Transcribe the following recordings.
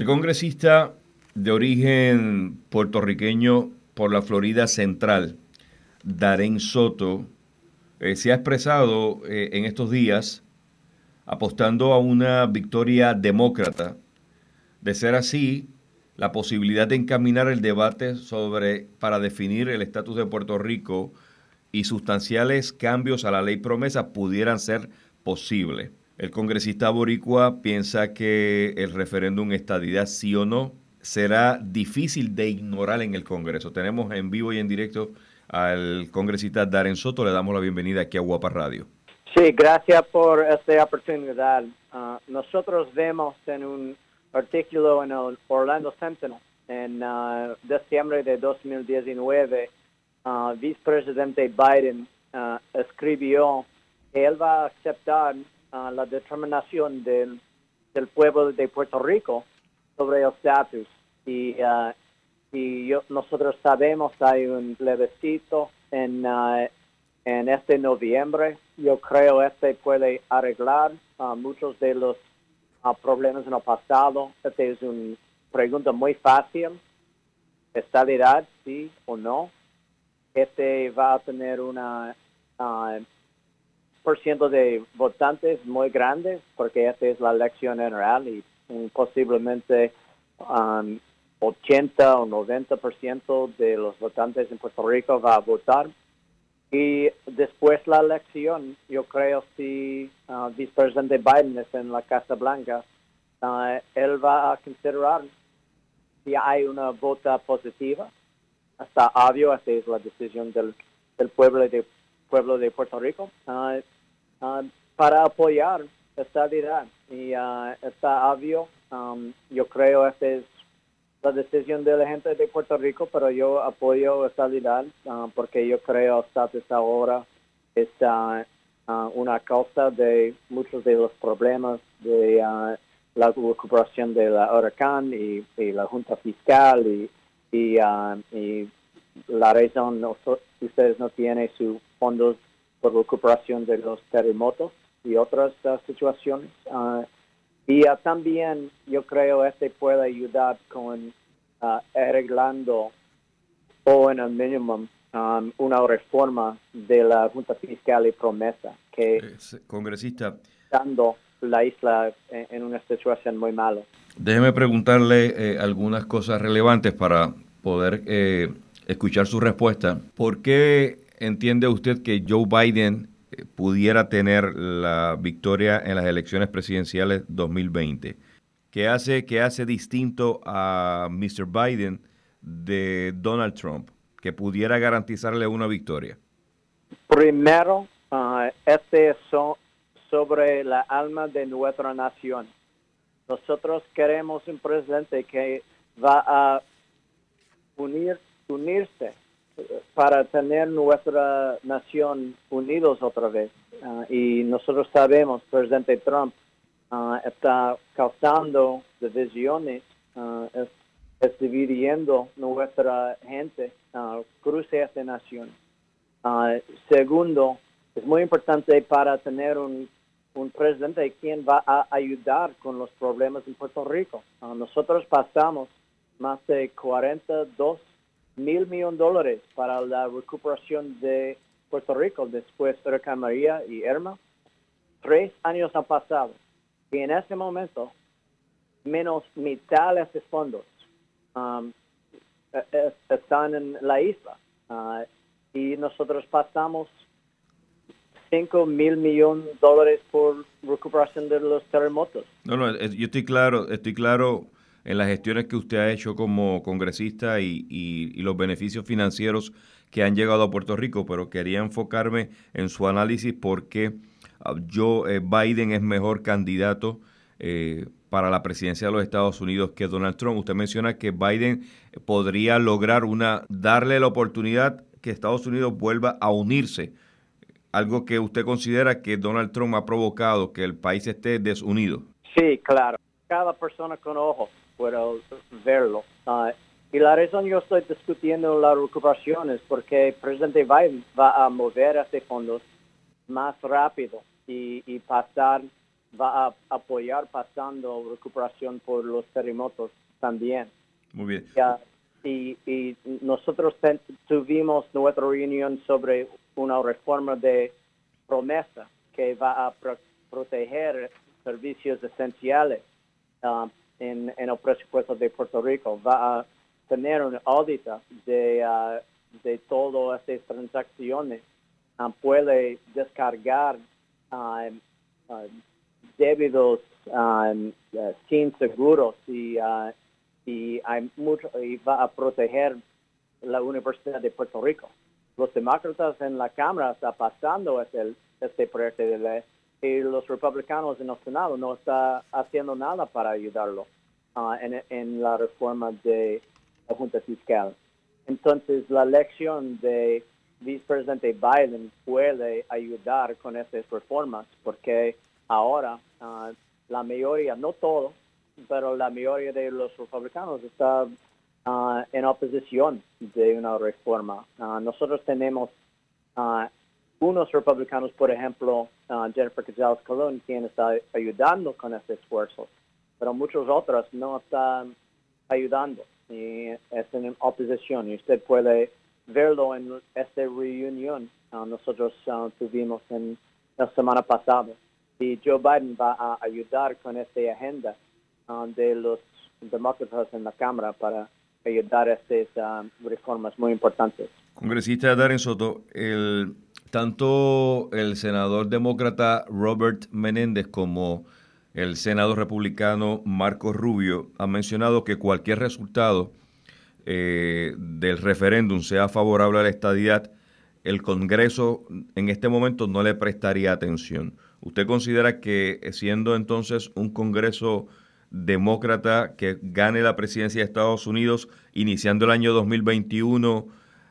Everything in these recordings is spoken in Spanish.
El congresista de origen puertorriqueño por la Florida Central, Darén Soto, eh, se ha expresado eh, en estos días apostando a una victoria demócrata. De ser así, la posibilidad de encaminar el debate sobre para definir el estatus de Puerto Rico y sustanciales cambios a la ley promesa pudieran ser posibles. El congresista boricua piensa que el referéndum estadidad sí o no será difícil de ignorar en el Congreso. Tenemos en vivo y en directo al congresista Darren Soto. Le damos la bienvenida aquí a Guapa Radio. Sí, gracias por esta oportunidad. Ah, nosotros vemos en un artículo en el Orlando Sentinel en uh, diciembre de 2019, uh, vicepresidente Biden escribió que él va a aceptar la determinación del, del, pueblo de Puerto Rico sobre el estatus. Y, y nosotros sabemos hay un plebiscito en, en este noviembre. Yo creo este puede arreglar muchos de los problemas en el pasado. Esta es una pregunta muy fácil. ¿Estabilidad, sí o no? Este va a tener una uh, por ciento de votantes muy grandes porque esta es la elección general y posiblemente um, 80 o 90% de los votantes en Puerto Rico va a votar y después la elección, yo creo si uh, vicepresidente Biden está en la Casa Blanca, uh, él va a considerar si hay una vota positiva. Está obvio, esta es la decisión del, del pueblo de pueblo de Puerto Rico uh, para apoyar esta idea. Y está obvio, um, yo creo esta es la decisión de la gente de Puerto Rico, pero yo apoyo esta uh, porque yo creo que hasta ahora es uh, una causa de muchos de los problemas de uh, la recuperación de la huracán y, la junta fiscal y, y, la razón ustedes no tienen sus fondos por recuperación de los terremotos y otras situaciones. Y uh, también yo creo este puede ayudar con arreglando o en el mínimo um, una reforma de la Junta Fiscal y Promesa que eh, congresista dando la isla en, una situación muy mala. Déjeme preguntarle eh, algunas cosas relevantes para poder eh, escuchar su respuesta. ¿Por qué entiende usted que Joe Biden pudiera tener la victoria en las elecciones presidenciales 2020. ¿Qué hace, qué hace distinto a Mr. Biden de Donald Trump que pudiera garantizarle una victoria? Primero, uh, este es sobre la alma de nuestra nación. Nosotros queremos un presidente que va a unir, unirse para tener nuestra nación unidos otra vez. Ah, y nosotros sabemos, presidente Trump ah, está causando divisiones, uh, es, dividiendo nuestra gente, cruce esta nación. segundo, es muy importante para tener un, un presidente quien va a ayudar con los problemas en Puerto Rico. nosotros pasamos más de 42 mil millones de dólares para la recuperación de Puerto Rico después de Huracán María y Irma. Tres años han pasado y en ese momento menos mitad de esos fondos um, e, e, están en la isla uh, y nosotros pasamos 5 mil millones de dólares por recuperación de los terremotos. No, no, yo estoy claro, estoy claro en las gestiones que usted ha hecho como congresista y, los beneficios financieros que han llegado a Puerto Rico, pero quería enfocarme en su análisis porque ah, yo, eh, Biden es mejor candidato eh, para la presidencia de los Estados Unidos que Donald Trump. Usted menciona que Biden podría lograr una, darle la oportunidad que Estados Unidos vuelva a unirse, algo que usted considera que Donald Trump ha provocado que el país esté desunido. Sí, claro. Cada persona con ojos puedo verlo. Ah, y la razón yo estoy discutiendo la recuperación es porque el presidente Biden va a mover este fondos más rápido y, pasar va a apoyar pasando recuperación por los terremotos también. Muy bien. y, y, nosotros tuvimos nuestra reunión sobre una reforma de promesa que va a proteger servicios esenciales uh, en, en el presupuesto de Puerto Rico. Va a tener un audit de, uh, de todas estas transacciones. Uh, puede descargar um, débitos um, sin seguros y, y, hay mucho, y va a proteger la Universidad de Puerto Rico. Los demócratas en la Cámara están pasando este, este proyecto de ley y los republicanos en el Senado no están haciendo nada para ayudarlo uh, en, en, la reforma de la Junta Fiscal. Entonces, la elección de vicepresidente Biden puede ayudar con estas reformas porque ahora uh, la mayoría, no todo, pero la mayoría de los republicanos está uh, en oposición de una reforma. nosotros tenemos unos republicanos, por ejemplo, uh, Jennifer González Colón, quien está ayudando con este esfuerzo, pero muchos otros no están ayudando y es en oposición. Y usted puede verlo en esta reunión uh, nosotros uh, tuvimos en la semana pasada. Y Joe Biden va a ayudar con esta agenda de los demócratas en la Cámara para ayudar a estas reformas muy importantes. Congresista Darren Soto, el tanto el senador demócrata Robert Menéndez como el senador republicano Marco Rubio han mencionado que cualquier resultado eh, del referéndum sea favorable a la estadidad, el Congreso en este momento no le prestaría atención. ¿Usted considera que siendo entonces un Congreso demócrata que gane la presidencia de Estados Unidos iniciando el año 2021,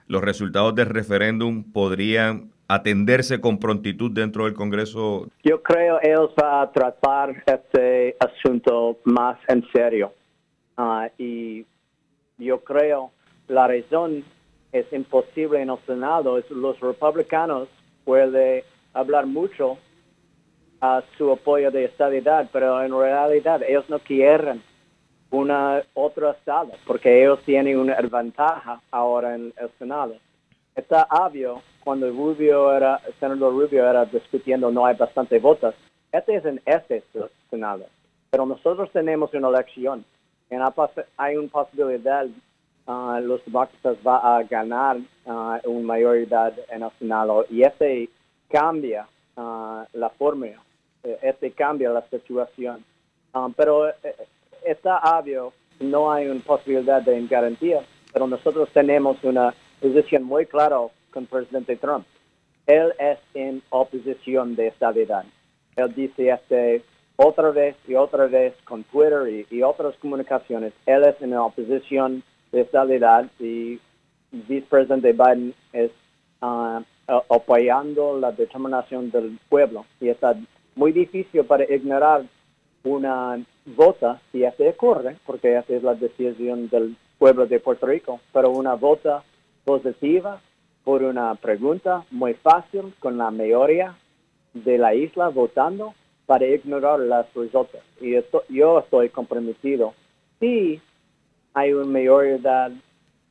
los resultados del referéndum podrían atenderse con prontitud dentro del Congreso? Yo creo ellos van a tratar este asunto más en serio. Ah, y yo creo la razón es imposible en el Senado los republicanos pueden hablar mucho a su apoyo de estabilidad, pero en realidad ellos no quieren una otra estado porque ellos tienen una ventaja ahora en el Senado. Está obvio cuando Rubio era, el senador Rubio era discutiendo no hay bastante votos. Este es en este Senado. Pero nosotros tenemos una elección. En hay una posibilidad uh, los demócratas va a ganar uh, una mayoría en el Senado y este cambia uh, la fórmula, este cambia la situación. Pero eh, está obvio, no hay una posibilidad de garantía, pero nosotros tenemos una posición muy clara con presidente Trump. Él es en oposición de estabilidad. Él dice este otra vez y otra vez con Twitter y, otras comunicaciones. Él es en oposición de estabilidad y vicepresidente Biden es uh, apoyando la determinación del pueblo. Y está muy difícil para ignorar una vota, si este ocurre, porque esa es la decisión del pueblo de Puerto Rico, pero una vota positiva por una pregunta muy fácil con la mayoría de la isla votando para ignorar las resultados. Y yo estoy comprometido. Si hay una mayoría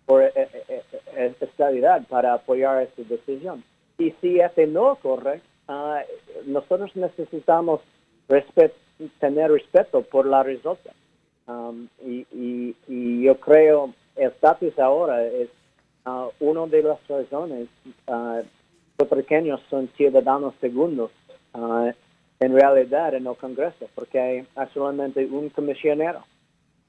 por eh, eh, eh, estabilidad para apoyar esta decisión. Y si este no ocurre, ah, nosotros necesitamos tener respeto por la resulta. Um, y, y, y, yo creo el estatus ahora es Uh, una de las razones uh, pequeños son ciudadanos segundos uh, en realidad en el Congreso, porque hay solamente un comisionero.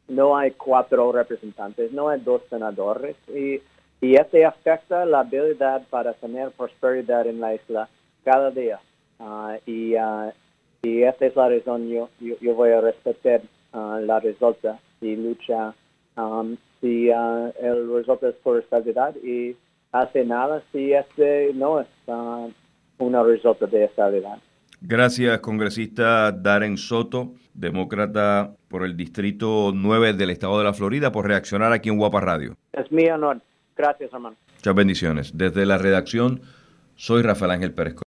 No hay cuatro representantes, no hay dos senadores. Y, este afecta la habilidad para tener prosperidad en la isla cada día. Uh, y, y esta es la razón yo, yo, voy a respetar la resulta y lucha um, si uh, el resultado es por estabilidad y hace nada si este no es uh, una resultado de estabilidad. Gracias, congresista Darren Soto, demócrata por el Distrito 9 del Estado de la Florida, por reaccionar aquí en Guapa Radio. Es mi honor. Gracias, hermano. Muchas bendiciones. Desde la redacción, soy Rafael Ángel Pérez.